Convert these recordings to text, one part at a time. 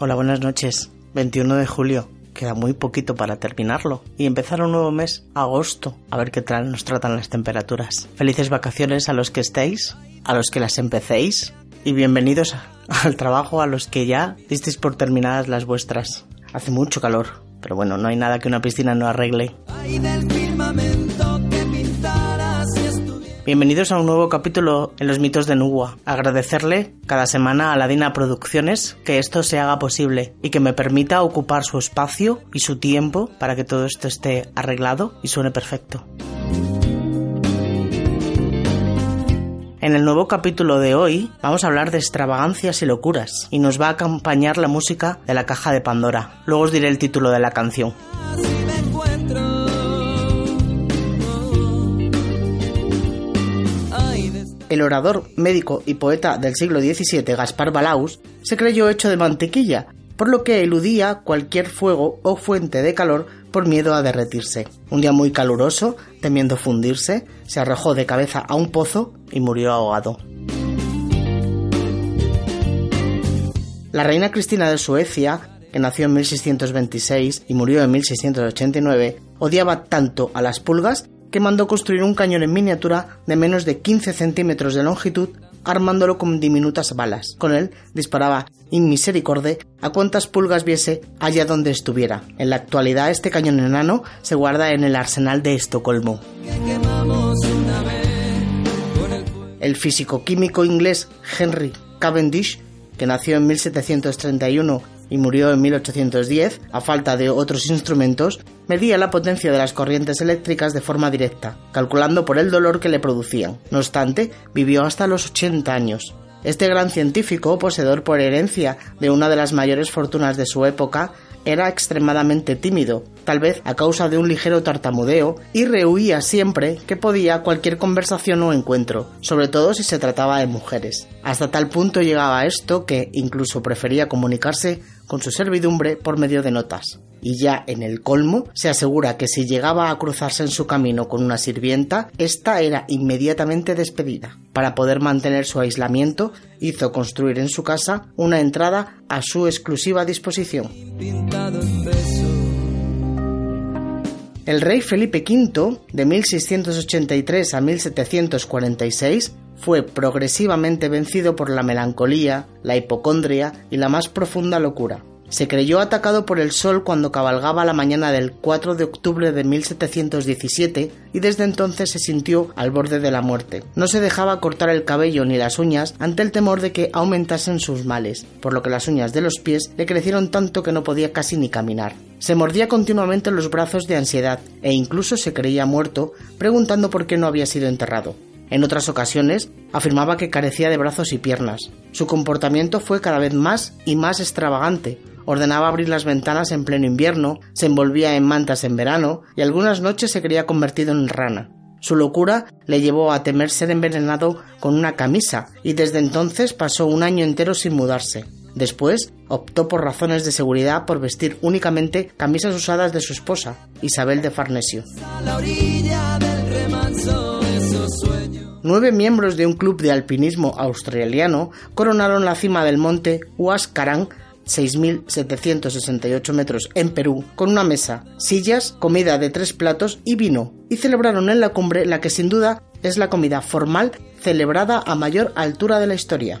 Hola, buenas noches. 21 de julio. Queda muy poquito para terminarlo y empezar un nuevo mes, agosto, a ver qué tal nos tratan las temperaturas. Felices vacaciones a los que estéis, a los que las empecéis y bienvenidos al trabajo a los que ya disteis por terminadas las vuestras. Hace mucho calor, pero bueno, no hay nada que una piscina no arregle. Bienvenidos a un nuevo capítulo en los mitos de Nugua. Agradecerle cada semana a Ladina Producciones que esto se haga posible y que me permita ocupar su espacio y su tiempo para que todo esto esté arreglado y suene perfecto. En el nuevo capítulo de hoy vamos a hablar de extravagancias y locuras y nos va a acompañar la música de la caja de Pandora. Luego os diré el título de la canción. El orador, médico y poeta del siglo XVII, Gaspar Balaus, se creyó hecho de mantequilla, por lo que eludía cualquier fuego o fuente de calor por miedo a derretirse. Un día muy caluroso, temiendo fundirse, se arrojó de cabeza a un pozo y murió ahogado. La reina Cristina de Suecia, que nació en 1626 y murió en 1689, odiaba tanto a las pulgas que mandó construir un cañón en miniatura de menos de 15 centímetros de longitud, armándolo con diminutas balas. Con él disparaba in misericorde a cuantas pulgas viese allá donde estuviera. En la actualidad este cañón enano se guarda en el arsenal de Estocolmo. El físico químico inglés Henry Cavendish, que nació en 1731 y murió en 1810, a falta de otros instrumentos, medía la potencia de las corrientes eléctricas de forma directa, calculando por el dolor que le producían. No obstante, vivió hasta los 80 años. Este gran científico, poseedor por herencia de una de las mayores fortunas de su época, era extremadamente tímido, tal vez a causa de un ligero tartamudeo, y rehuía siempre que podía cualquier conversación o encuentro, sobre todo si se trataba de mujeres. Hasta tal punto llegaba esto que incluso prefería comunicarse con su servidumbre por medio de notas. Y ya en el colmo se asegura que si llegaba a cruzarse en su camino con una sirvienta, ésta era inmediatamente despedida. Para poder mantener su aislamiento, hizo construir en su casa una entrada a su exclusiva disposición. El rey Felipe V, de 1683 a 1746, fue progresivamente vencido por la melancolía, la hipocondria y la más profunda locura. Se creyó atacado por el sol cuando cabalgaba la mañana del 4 de octubre de 1717 y desde entonces se sintió al borde de la muerte. No se dejaba cortar el cabello ni las uñas ante el temor de que aumentasen sus males, por lo que las uñas de los pies le crecieron tanto que no podía casi ni caminar. Se mordía continuamente los brazos de ansiedad e incluso se creía muerto, preguntando por qué no había sido enterrado. En otras ocasiones afirmaba que carecía de brazos y piernas. Su comportamiento fue cada vez más y más extravagante. Ordenaba abrir las ventanas en pleno invierno, se envolvía en mantas en verano y algunas noches se creía convertido en rana. Su locura le llevó a temer ser envenenado con una camisa y desde entonces pasó un año entero sin mudarse. Después optó por razones de seguridad por vestir únicamente camisas usadas de su esposa, Isabel de Farnesio. Nueve miembros de un club de alpinismo australiano coronaron la cima del monte Huascarán 6.768 metros en Perú, con una mesa, sillas, comida de tres platos y vino, y celebraron en la cumbre la que sin duda es la comida formal celebrada a mayor altura de la historia.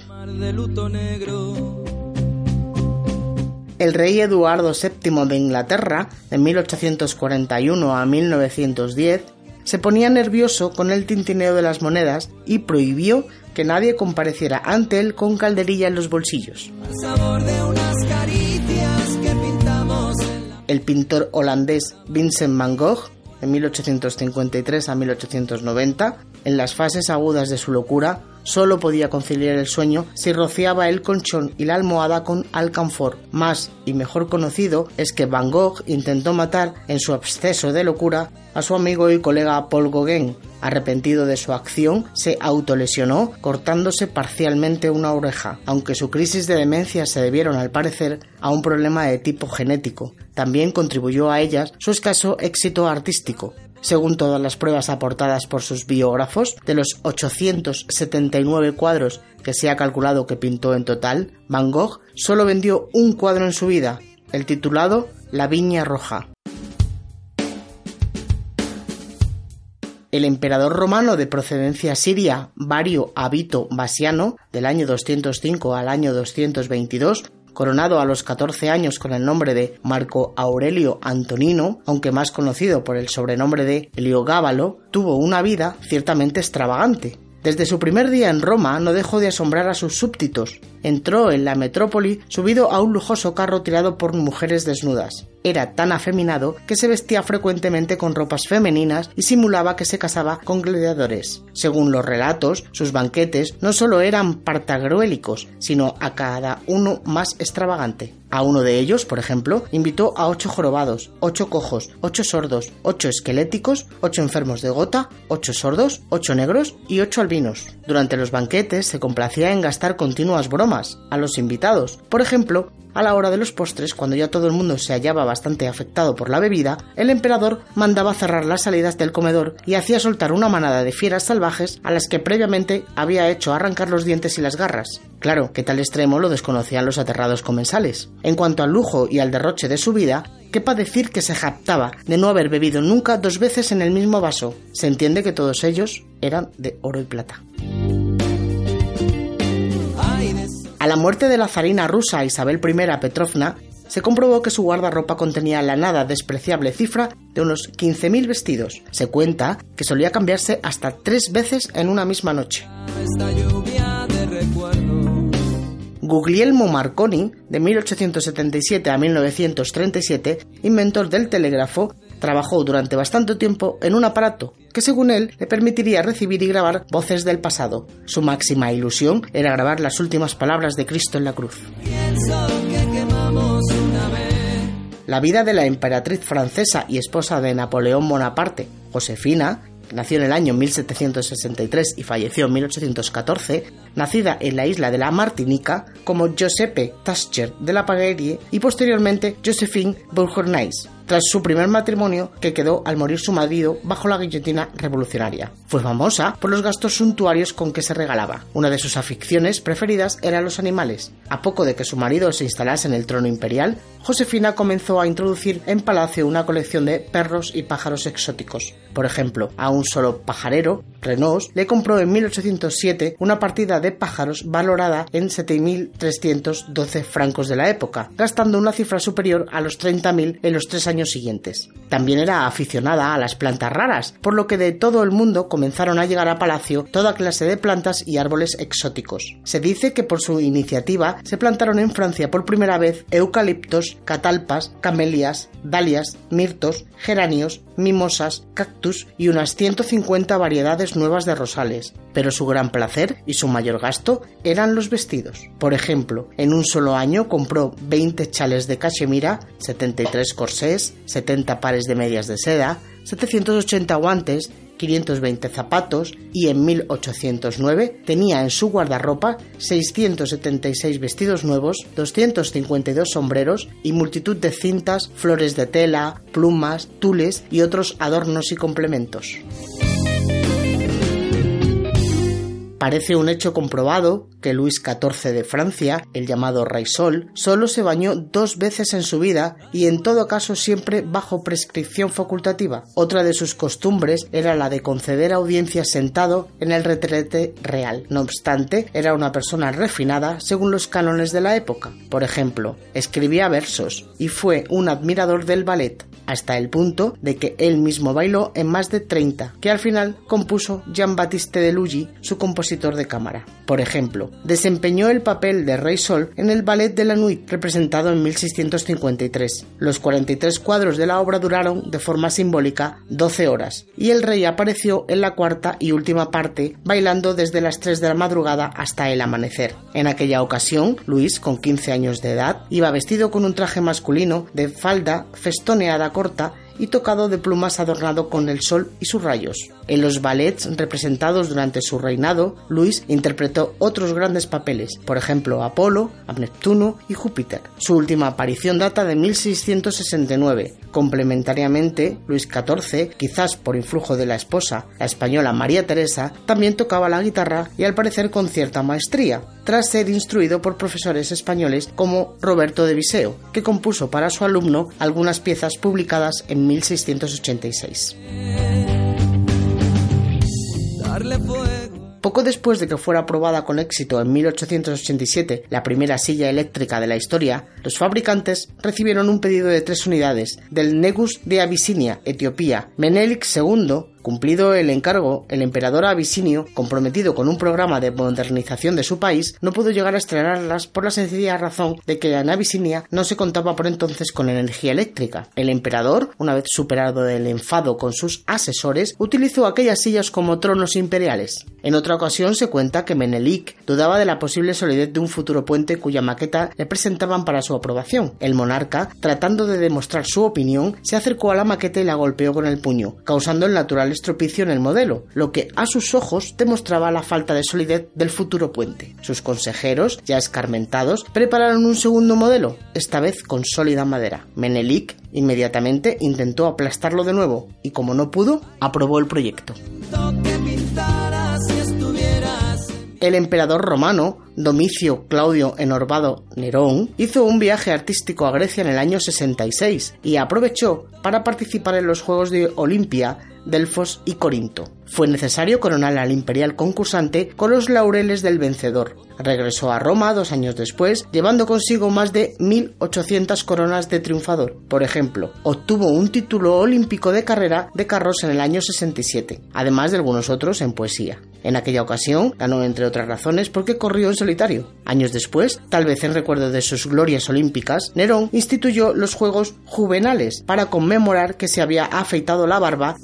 El rey Eduardo VII de Inglaterra, de 1841 a 1910, se ponía nervioso con el tintineo de las monedas y prohibió que nadie compareciera ante él con calderilla en los bolsillos. El pintor holandés Vincent van Gogh, de 1853 a 1890, en las fases agudas de su locura, solo podía conciliar el sueño si rociaba el colchón y la almohada con alcanfor. Más y mejor conocido es que Van Gogh intentó matar, en su exceso de locura, a su amigo y colega Paul Gauguin. Arrepentido de su acción, se autolesionó cortándose parcialmente una oreja, aunque su crisis de demencia se debieron al parecer a un problema de tipo genético. También contribuyó a ellas su escaso éxito artístico. Según todas las pruebas aportadas por sus biógrafos, de los 879 cuadros que se ha calculado que pintó en total, Van Gogh solo vendió un cuadro en su vida, el titulado La Viña Roja. El emperador romano de procedencia siria, Vario Abito Basiano, del año 205 al año 222, coronado a los 14 años con el nombre de Marco Aurelio Antonino, aunque más conocido por el sobrenombre de Heliogábalo, tuvo una vida ciertamente extravagante. Desde su primer día en Roma no dejó de asombrar a sus súbditos. Entró en la metrópoli subido a un lujoso carro tirado por mujeres desnudas. Era tan afeminado que se vestía frecuentemente con ropas femeninas y simulaba que se casaba con gladiadores. Según los relatos, sus banquetes no solo eran partagruélicos, sino a cada uno más extravagante. A uno de ellos, por ejemplo, invitó a ocho jorobados, ocho cojos, ocho sordos, ocho esqueléticos, ocho enfermos de gota, ocho sordos, ocho negros y ocho albinos. Durante los banquetes se complacía en gastar continuas bromas a los invitados. Por ejemplo, a la hora de los postres, cuando ya todo el mundo se hallaba bastante afectado por la bebida, el emperador mandaba cerrar las salidas del comedor y hacía soltar una manada de fieras salvajes a las que previamente había hecho arrancar los dientes y las garras. Claro, que tal extremo lo desconocían los aterrados comensales. En cuanto al lujo y al derroche de su vida, quepa decir que se jactaba de no haber bebido nunca dos veces en el mismo vaso. Se entiende que todos ellos eran de oro y plata. La muerte de la zarina rusa Isabel I Petrovna, se comprobó que su guardarropa contenía la nada despreciable cifra de unos 15.000 vestidos. Se cuenta que solía cambiarse hasta tres veces en una misma noche. Guglielmo Marconi, de 1877 a 1937, inventor del telégrafo, trabajó durante bastante tiempo en un aparato que según él le permitiría recibir y grabar voces del pasado. Su máxima ilusión era grabar las últimas palabras de Cristo en la cruz. La vida de la emperatriz francesa y esposa de Napoleón Bonaparte, Josefina, nació en el año 1763 y falleció en 1814, nacida en la isla de la Martinica como Giuseppe Tascher de la Paguerie y posteriormente Josephine Bourgognais, tras su primer matrimonio que quedó al morir su marido bajo la guillotina revolucionaria. Fue famosa por los gastos suntuarios con que se regalaba. Una de sus aficiones preferidas eran los animales. A poco de que su marido se instalase en el trono imperial, Josefina comenzó a introducir en palacio una colección de perros y pájaros exóticos. Por ejemplo, a un solo pajarero, Renault, le compró en 1807 una partida de pájaros valorada en 7.312 francos de la época, gastando una cifra superior a los 30.000 en los tres años siguientes. También era aficionada a las plantas raras, por lo que de todo el mundo comenzaron a llegar a palacio toda clase de plantas y árboles exóticos. Se dice que por su iniciativa se plantaron en Francia por primera vez eucaliptos, catalpas, camelias, dalias, mirtos, geranios, mimosas, cactus y unas 150 variedades nuevas de rosales. Pero su gran placer y su mayor gasto eran los vestidos. Por ejemplo, en un solo año compró 20 chales de cachemira, 73 corsés, 70 pares de medias de seda, 780 guantes, 520 zapatos y en 1809 tenía en su guardarropa 676 vestidos nuevos, 252 sombreros y multitud de cintas, flores de tela, plumas, tules y otros adornos y complementos. Parece un hecho comprobado que Luis XIV de Francia, el llamado Rey Sol, solo se bañó dos veces en su vida y en todo caso siempre bajo prescripción facultativa. Otra de sus costumbres era la de conceder audiencias sentado en el retrete real. No obstante, era una persona refinada según los cánones de la época. Por ejemplo, escribía versos y fue un admirador del ballet, hasta el punto de que él mismo bailó en más de 30, que al final compuso Jean-Baptiste de su compositor de cámara. Por ejemplo, desempeñó el papel de Rey Sol en el Ballet de la Nuit, representado en 1653. Los 43 cuadros de la obra duraron, de forma simbólica, 12 horas, y el rey apareció en la cuarta y última parte, bailando desde las 3 de la madrugada hasta el amanecer. En aquella ocasión, Luis, con 15 años de edad, iba vestido con un traje masculino de falda festoneada corta y tocado de plumas adornado con el sol y sus rayos. En los ballets representados durante su reinado, Luis interpretó otros grandes papeles, por ejemplo Apolo, Neptuno y Júpiter. Su última aparición data de 1669. Complementariamente, Luis XIV, quizás por influjo de la esposa, la española María Teresa, también tocaba la guitarra y al parecer con cierta maestría, tras ser instruido por profesores españoles como Roberto de Viseo, que compuso para su alumno algunas piezas publicadas en 1686. Poco después de que fuera aprobada con éxito en 1887 la primera silla eléctrica de la historia, los fabricantes recibieron un pedido de tres unidades del Negus de Abisinia, Etiopía. Menelik II Cumplido el encargo, el emperador abisinio, comprometido con un programa de modernización de su país, no pudo llegar a estrenarlas por la sencilla razón de que en Abisinia no se contaba por entonces con energía eléctrica. El emperador, una vez superado el enfado con sus asesores, utilizó aquellas sillas como tronos imperiales. En otra ocasión se cuenta que Menelik dudaba de la posible solidez de un futuro puente cuya maqueta le presentaban para su aprobación. El monarca, tratando de demostrar su opinión, se acercó a la maqueta y la golpeó con el puño, causando el natural estropicio en el modelo, lo que a sus ojos demostraba la falta de solidez del futuro puente. Sus consejeros, ya escarmentados, prepararon un segundo modelo, esta vez con sólida madera. Menelik inmediatamente intentó aplastarlo de nuevo y como no pudo, aprobó el proyecto. El emperador romano, Domicio Claudio Enorbado Nerón, hizo un viaje artístico a Grecia en el año 66 y aprovechó para participar en los Juegos de Olimpia Delfos y Corinto. Fue necesario coronar al imperial concursante con los laureles del vencedor. Regresó a Roma dos años después, llevando consigo más de 1.800 coronas de triunfador. Por ejemplo, obtuvo un título olímpico de carrera de carros en el año 67, además de algunos otros en poesía. En aquella ocasión ganó entre otras razones porque corrió en solitario. Años después, tal vez en recuerdo de sus glorias olímpicas, Nerón instituyó los Juegos Juvenales para conmemorar que se había afeitado la barba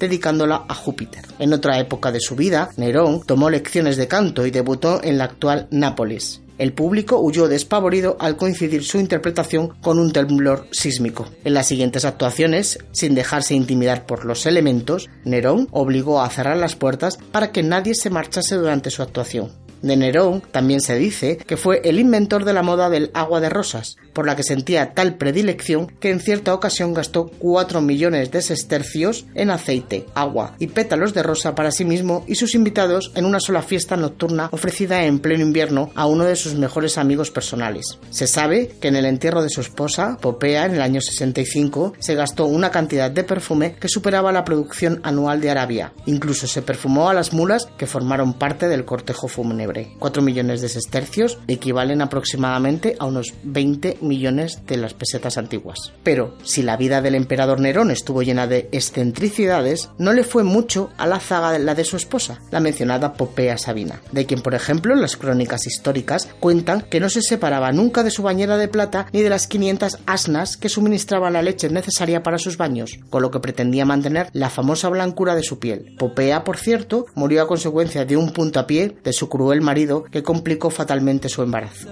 a Júpiter. En otra época de su vida, Nerón tomó lecciones de canto y debutó en la actual Nápoles. El público huyó despavorido al coincidir su interpretación con un temblor sísmico. En las siguientes actuaciones, sin dejarse intimidar por los elementos, Nerón obligó a cerrar las puertas para que nadie se marchase durante su actuación. De Nerón también se dice que fue el inventor de la moda del agua de rosas, por la que sentía tal predilección que en cierta ocasión gastó 4 millones de sestercios en aceite, agua y pétalos de rosa para sí mismo y sus invitados en una sola fiesta nocturna ofrecida en pleno invierno a uno de sus mejores amigos personales. Se sabe que en el entierro de su esposa, Popea, en el año 65, se gastó una cantidad de perfume que superaba la producción anual de Arabia. Incluso se perfumó a las mulas que formaron parte del cortejo fúnebre. 4 millones de sestercios equivalen aproximadamente a unos 20 millones de las pesetas antiguas. Pero si la vida del emperador Nerón estuvo llena de excentricidades, no le fue mucho a la zaga de la de su esposa, la mencionada Popea Sabina, de quien por ejemplo las crónicas históricas cuentan que no se separaba nunca de su bañera de plata ni de las 500 asnas que suministraban la leche necesaria para sus baños, con lo que pretendía mantener la famosa blancura de su piel. Popea, por cierto, murió a consecuencia de un puntapié de su cruel marido que complicó fatalmente su embarazo.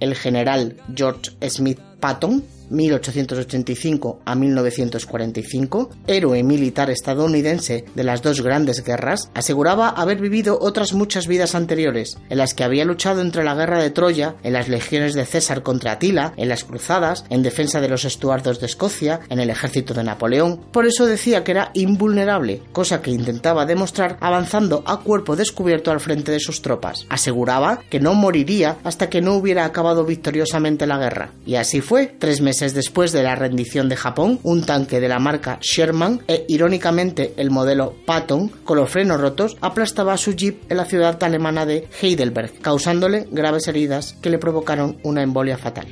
El general George Smith Patton 1885 a 1945, héroe militar estadounidense de las dos grandes guerras, aseguraba haber vivido otras muchas vidas anteriores, en las que había luchado entre la guerra de Troya, en las legiones de César contra Atila, en las cruzadas, en defensa de los estuardos de Escocia, en el ejército de Napoleón. Por eso decía que era invulnerable, cosa que intentaba demostrar avanzando a cuerpo descubierto al frente de sus tropas. Aseguraba que no moriría hasta que no hubiera acabado victoriosamente la guerra. Y así fue, tres meses después de la rendición de Japón, un tanque de la marca Sherman e irónicamente el modelo Patton con los frenos rotos aplastaba a su jeep en la ciudad alemana de Heidelberg, causándole graves heridas que le provocaron una embolia fatal.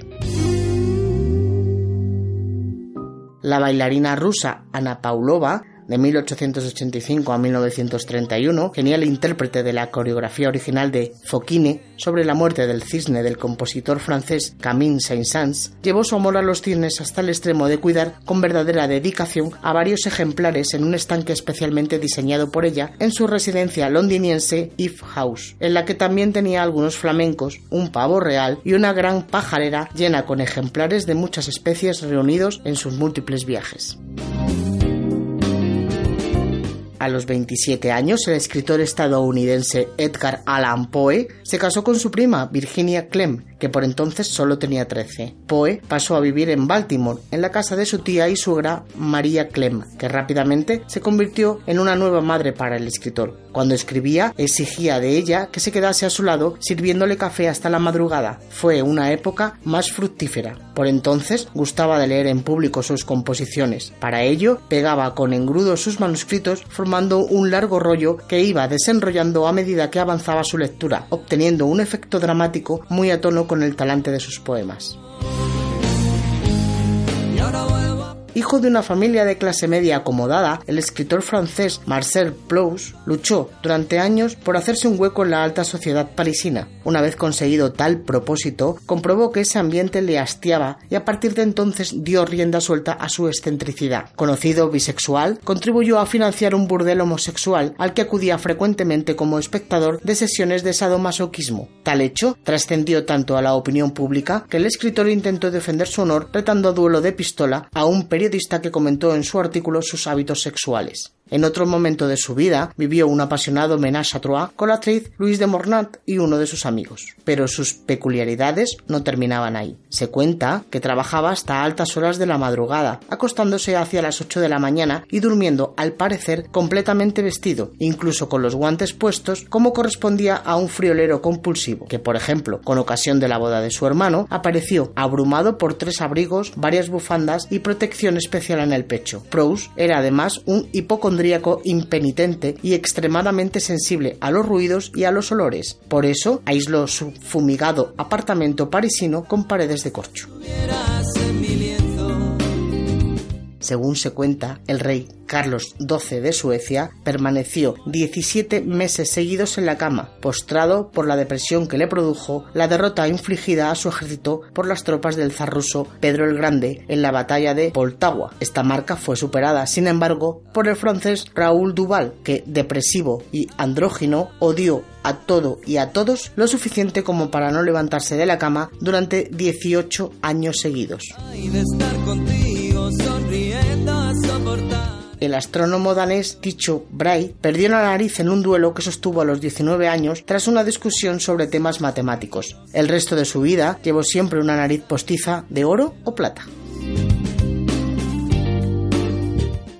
La bailarina rusa Ana Paulova de 1885 a 1931, genial intérprete de la coreografía original de Fokine sobre la muerte del cisne del compositor francés Camille Saint-Saëns, llevó su amor a los cisnes hasta el extremo de cuidar con verdadera dedicación a varios ejemplares en un estanque especialmente diseñado por ella en su residencia londiniense If House, en la que también tenía algunos flamencos, un pavo real y una gran pajarera llena con ejemplares de muchas especies reunidos en sus múltiples viajes. A los 27 años, el escritor estadounidense Edgar Allan Poe se casó con su prima Virginia Clem, que por entonces solo tenía 13. Poe pasó a vivir en Baltimore, en la casa de su tía y suegra María Clem, que rápidamente se convirtió en una nueva madre para el escritor. Cuando escribía, exigía de ella que se quedase a su lado sirviéndole café hasta la madrugada. Fue una época más fructífera. Por entonces gustaba de leer en público sus composiciones. Para ello, pegaba con engrudo sus manuscritos formando un largo rollo que iba desenrollando a medida que avanzaba su lectura, obteniendo un efecto dramático muy a tono con el talante de sus poemas. Hijo de una familia de clase media acomodada, el escritor francés Marcel Proust luchó durante años por hacerse un hueco en la alta sociedad parisina. Una vez conseguido tal propósito, comprobó que ese ambiente le hastiaba y a partir de entonces dio rienda suelta a su excentricidad. Conocido bisexual, contribuyó a financiar un burdel homosexual al que acudía frecuentemente como espectador de sesiones de sadomasoquismo. Tal hecho trascendió tanto a la opinión pública que el escritor intentó defender su honor retando a duelo de pistola a un periodista que comentó en su artículo sus hábitos sexuales. En otro momento de su vida vivió un apasionado ménage à trois con la actriz Louise de Mornat y uno de sus amigos. Pero sus peculiaridades no terminaban ahí. Se cuenta que trabajaba hasta altas horas de la madrugada, acostándose hacia las 8 de la mañana y durmiendo al parecer completamente vestido, incluso con los guantes puestos como correspondía a un friolero compulsivo, que por ejemplo, con ocasión de la boda de su hermano, apareció abrumado por tres abrigos, varias bufandas y protección especial en el pecho. Proust era además un impenitente y extremadamente sensible a los ruidos y a los olores. Por eso aisló su fumigado apartamento parisino con paredes de corcho. Según se cuenta, el rey Carlos XII de Suecia permaneció 17 meses seguidos en la cama, postrado por la depresión que le produjo la derrota infligida a su ejército por las tropas del zar ruso Pedro el Grande en la batalla de Poltava. Esta marca fue superada, sin embargo, por el francés Raúl Duval, que, depresivo y andrógino, odió a todo y a todos lo suficiente como para no levantarse de la cama durante 18 años seguidos. El astrónomo danés Tycho Brahe perdió la nariz en un duelo que sostuvo a los 19 años tras una discusión sobre temas matemáticos. El resto de su vida llevó siempre una nariz postiza de oro o plata.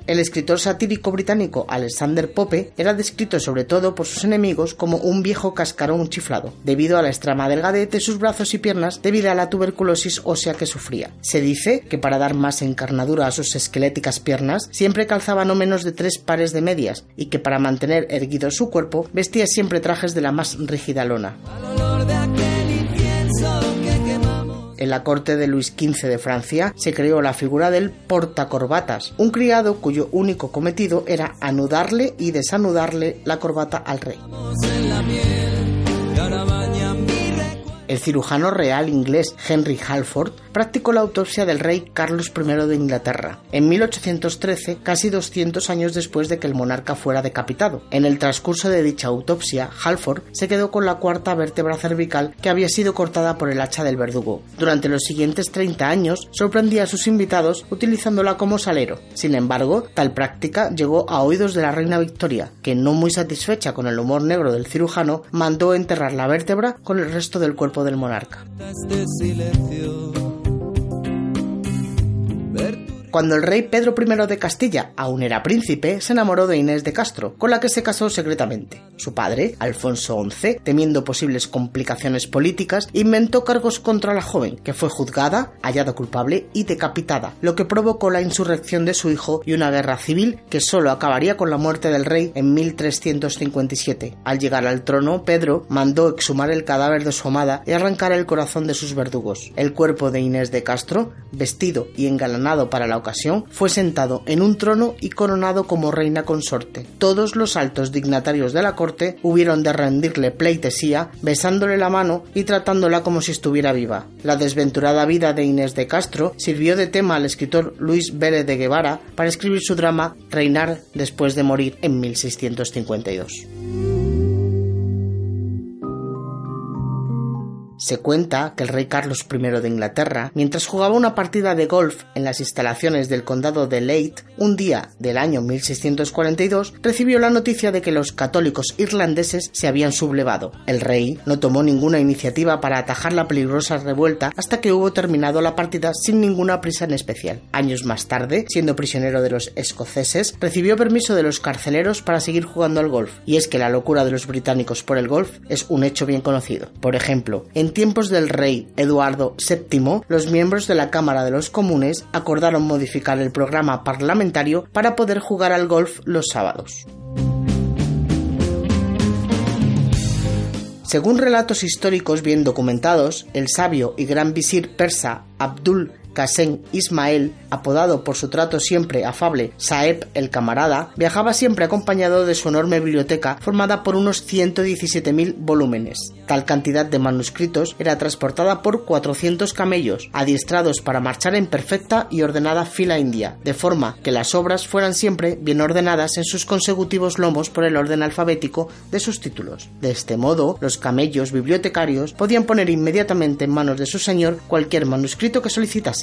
El escritor satírico británico Alexander Pope era descrito sobre todo por sus enemigos como un viejo cascarón chiflado, debido a la extrema delgadez de sus brazos y piernas debido a la tuberculosis ósea que sufría. Se dice que para dar más encarnadura a sus esqueléticas piernas siempre calzaba no menos de tres pares de medias y que para mantener erguido su cuerpo vestía siempre trajes de la más rígida lona en la corte de Luis XV de Francia se creó la figura del portacorbatas, un criado cuyo único cometido era anudarle y desanudarle la corbata al rey. El cirujano real inglés Henry Halford practicó la autopsia del rey Carlos I de Inglaterra en 1813, casi 200 años después de que el monarca fuera decapitado. En el transcurso de dicha autopsia, Halford se quedó con la cuarta vértebra cervical que había sido cortada por el hacha del verdugo. Durante los siguientes 30 años sorprendía a sus invitados utilizándola como salero. Sin embargo, tal práctica llegó a oídos de la reina Victoria, que no muy satisfecha con el humor negro del cirujano, mandó enterrar la vértebra con el resto del cuerpo del monarca verte cuando el rey Pedro I de Castilla aún era príncipe, se enamoró de Inés de Castro, con la que se casó secretamente. Su padre, Alfonso XI, temiendo posibles complicaciones políticas, inventó cargos contra la joven, que fue juzgada, hallada culpable y decapitada, lo que provocó la insurrección de su hijo y una guerra civil que solo acabaría con la muerte del rey en 1357. Al llegar al trono, Pedro mandó exhumar el cadáver de su amada y arrancar el corazón de sus verdugos. El cuerpo de Inés de Castro, vestido y engalanado para la ocasión, fue sentado en un trono y coronado como reina consorte. Todos los altos dignatarios de la corte hubieron de rendirle pleitesía, besándole la mano y tratándola como si estuviera viva. La desventurada vida de Inés de Castro sirvió de tema al escritor Luis Vélez de Guevara para escribir su drama Reinar después de morir en 1652. Se cuenta que el rey Carlos I de Inglaterra, mientras jugaba una partida de golf en las instalaciones del condado de Leith, un día del año 1642, recibió la noticia de que los católicos irlandeses se habían sublevado. El rey no tomó ninguna iniciativa para atajar la peligrosa revuelta hasta que hubo terminado la partida sin ninguna prisa en especial. Años más tarde, siendo prisionero de los escoceses, recibió permiso de los carceleros para seguir jugando al golf. Y es que la locura de los británicos por el golf es un hecho bien conocido. Por ejemplo, en en tiempos del rey Eduardo VII, los miembros de la Cámara de los Comunes acordaron modificar el programa parlamentario para poder jugar al golf los sábados. Según relatos históricos bien documentados, el sabio y gran visir persa Abdul Qasim Ismael, apodado por su trato siempre afable Saeb el Camarada, viajaba siempre acompañado de su enorme biblioteca formada por unos 117.000 volúmenes. Tal cantidad de manuscritos era transportada por 400 camellos, adiestrados para marchar en perfecta y ordenada fila india, de forma que las obras fueran siempre bien ordenadas en sus consecutivos lomos por el orden alfabético de sus títulos. De este modo, los camellos bibliotecarios podían poner inmediatamente en manos de su señor cualquier manuscrito que solicitase.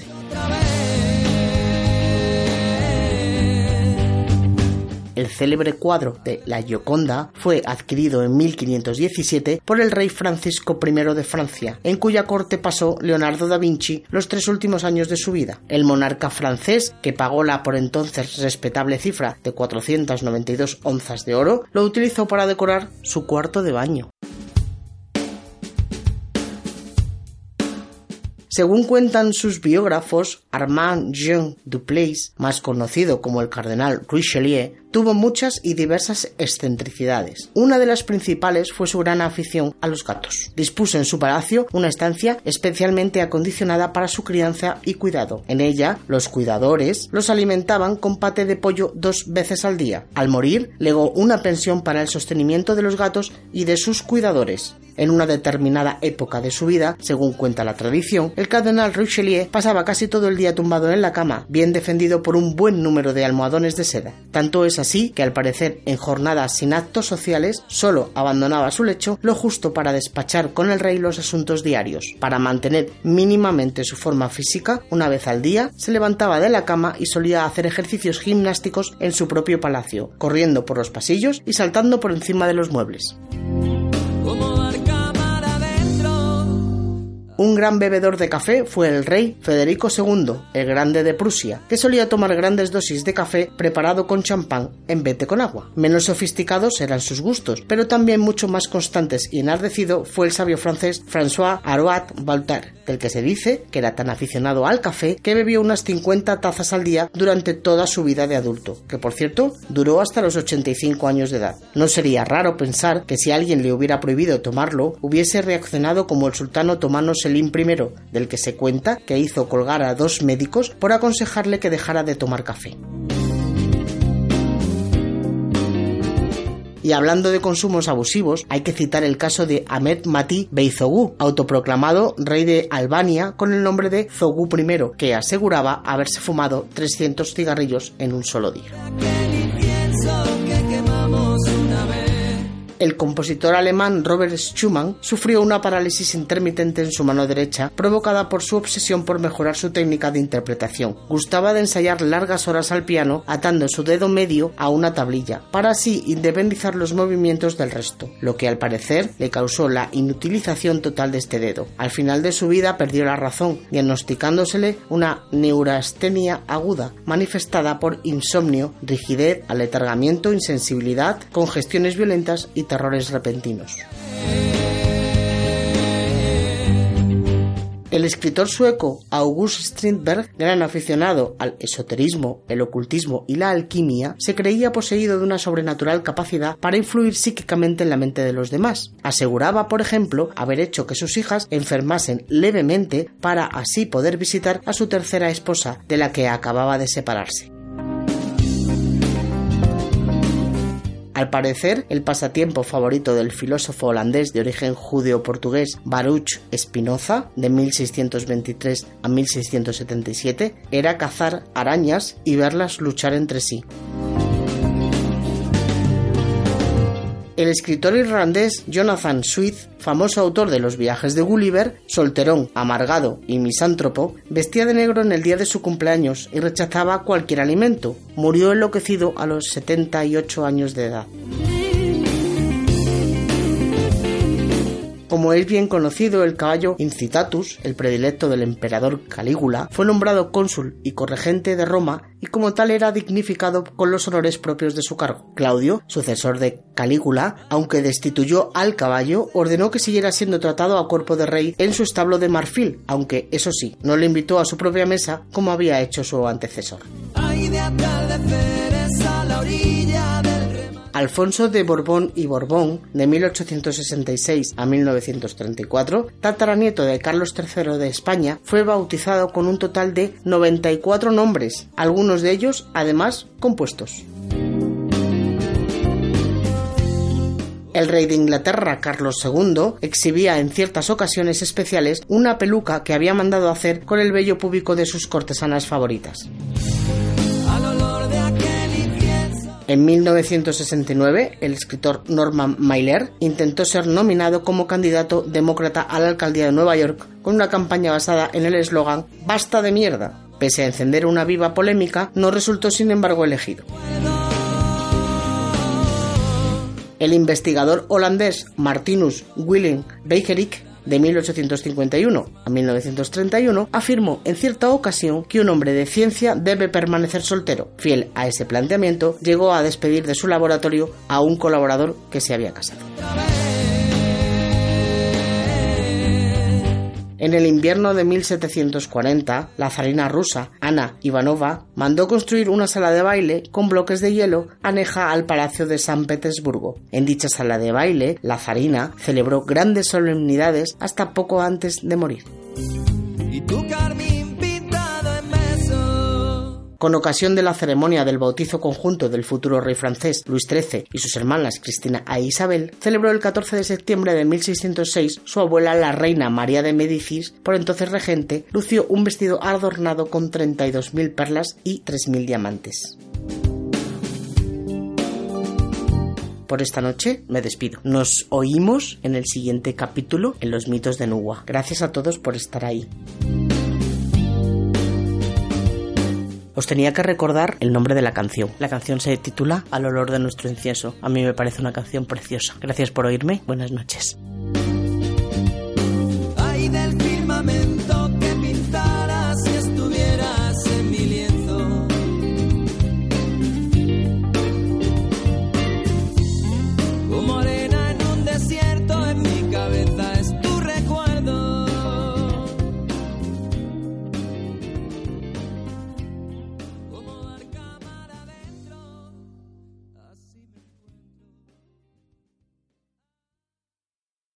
El célebre cuadro de La Gioconda fue adquirido en 1517 por el rey Francisco I de Francia, en cuya corte pasó Leonardo da Vinci los tres últimos años de su vida. El monarca francés, que pagó la por entonces respetable cifra de 492 onzas de oro, lo utilizó para decorar su cuarto de baño. Según cuentan sus biógrafos, Armand Jean Dupleix, más conocido como el cardenal Richelieu, tuvo muchas y diversas excentricidades. Una de las principales fue su gran afición a los gatos. Dispuso en su palacio una estancia especialmente acondicionada para su crianza y cuidado. En ella, los cuidadores los alimentaban con pate de pollo dos veces al día. Al morir, legó una pensión para el sostenimiento de los gatos y de sus cuidadores. En una determinada época de su vida, según cuenta la tradición, el cardenal Richelieu pasaba casi todo el día tumbado en la cama, bien defendido por un buen número de almohadones de seda. Tanto es así que al parecer en jornadas sin actos sociales solo abandonaba su lecho lo justo para despachar con el rey los asuntos diarios. Para mantener mínimamente su forma física, una vez al día se levantaba de la cama y solía hacer ejercicios gimnásticos en su propio palacio, corriendo por los pasillos y saltando por encima de los muebles. Un gran bebedor de café fue el rey Federico II, el Grande de Prusia, que solía tomar grandes dosis de café preparado con champán en vez de con agua. Menos sofisticados eran sus gustos, pero también mucho más constantes y enardecido fue el sabio francés François Arouat Voltaire, del que se dice que era tan aficionado al café que bebió unas 50 tazas al día durante toda su vida de adulto, que por cierto duró hasta los 85 años de edad. No sería raro pensar que si alguien le hubiera prohibido tomarlo, hubiese reaccionado como el sultán otomano I, del que se cuenta que hizo colgar a dos médicos por aconsejarle que dejara de tomar café. Y hablando de consumos abusivos, hay que citar el caso de Ahmed Mati Beyzogu, autoproclamado rey de Albania con el nombre de Zogu I, que aseguraba haberse fumado 300 cigarrillos en un solo día. El compositor alemán Robert Schumann sufrió una parálisis intermitente en su mano derecha provocada por su obsesión por mejorar su técnica de interpretación. Gustaba de ensayar largas horas al piano atando su dedo medio a una tablilla para así independizar los movimientos del resto, lo que al parecer le causó la inutilización total de este dedo. Al final de su vida perdió la razón, diagnosticándosele una neurastenia aguda manifestada por insomnio, rigidez, aletargamiento, insensibilidad, congestiones violentas y terrores repentinos. El escritor sueco August Strindberg, gran aficionado al esoterismo, el ocultismo y la alquimia, se creía poseído de una sobrenatural capacidad para influir psíquicamente en la mente de los demás. Aseguraba, por ejemplo, haber hecho que sus hijas enfermasen levemente para así poder visitar a su tercera esposa, de la que acababa de separarse. Al parecer, el pasatiempo favorito del filósofo holandés de origen judeo-portugués Baruch Spinoza, de 1623 a 1677, era cazar arañas y verlas luchar entre sí. El escritor irlandés Jonathan Swift, famoso autor de los viajes de Gulliver, solterón, amargado y misántropo, vestía de negro en el día de su cumpleaños y rechazaba cualquier alimento. Murió enloquecido a los 78 años de edad. Como es bien conocido, el caballo Incitatus, el predilecto del emperador Calígula, fue nombrado cónsul y corregente de Roma y como tal era dignificado con los honores propios de su cargo. Claudio, sucesor de Calígula, aunque destituyó al caballo, ordenó que siguiera siendo tratado a cuerpo de rey en su establo de marfil, aunque eso sí, no le invitó a su propia mesa como había hecho su antecesor. Alfonso de Borbón y Borbón, de 1866 a 1934, tataranieto de Carlos III de España, fue bautizado con un total de 94 nombres, algunos de ellos además compuestos. El rey de Inglaterra, Carlos II, exhibía en ciertas ocasiones especiales una peluca que había mandado hacer con el vello público de sus cortesanas favoritas. En 1969, el escritor Norman Mailer intentó ser nominado como candidato demócrata a la alcaldía de Nueva York con una campaña basada en el eslogan Basta de mierda. Pese a encender una viva polémica, no resultó sin embargo elegido. El investigador holandés Martinus Willem Beikerik de 1851 a 1931, afirmó en cierta ocasión que un hombre de ciencia debe permanecer soltero. Fiel a ese planteamiento, llegó a despedir de su laboratorio a un colaborador que se había casado. En el invierno de 1740, la zarina rusa Ana Ivanova mandó construir una sala de baile con bloques de hielo aneja al Palacio de San Petersburgo. En dicha sala de baile, la zarina celebró grandes solemnidades hasta poco antes de morir. Con ocasión de la ceremonia del bautizo conjunto del futuro rey francés Luis XIII y sus hermanas Cristina e Isabel, celebró el 14 de septiembre de 1606 su abuela la reina María de Médicis, por entonces regente, lució un vestido adornado con 32.000 perlas y 3.000 diamantes. por esta noche me despido. Nos oímos en el siguiente capítulo en los mitos de Nuwa. Gracias a todos por estar ahí. Os tenía que recordar el nombre de la canción. La canción se titula Al olor de nuestro incienso. A mí me parece una canción preciosa. Gracias por oírme. Buenas noches.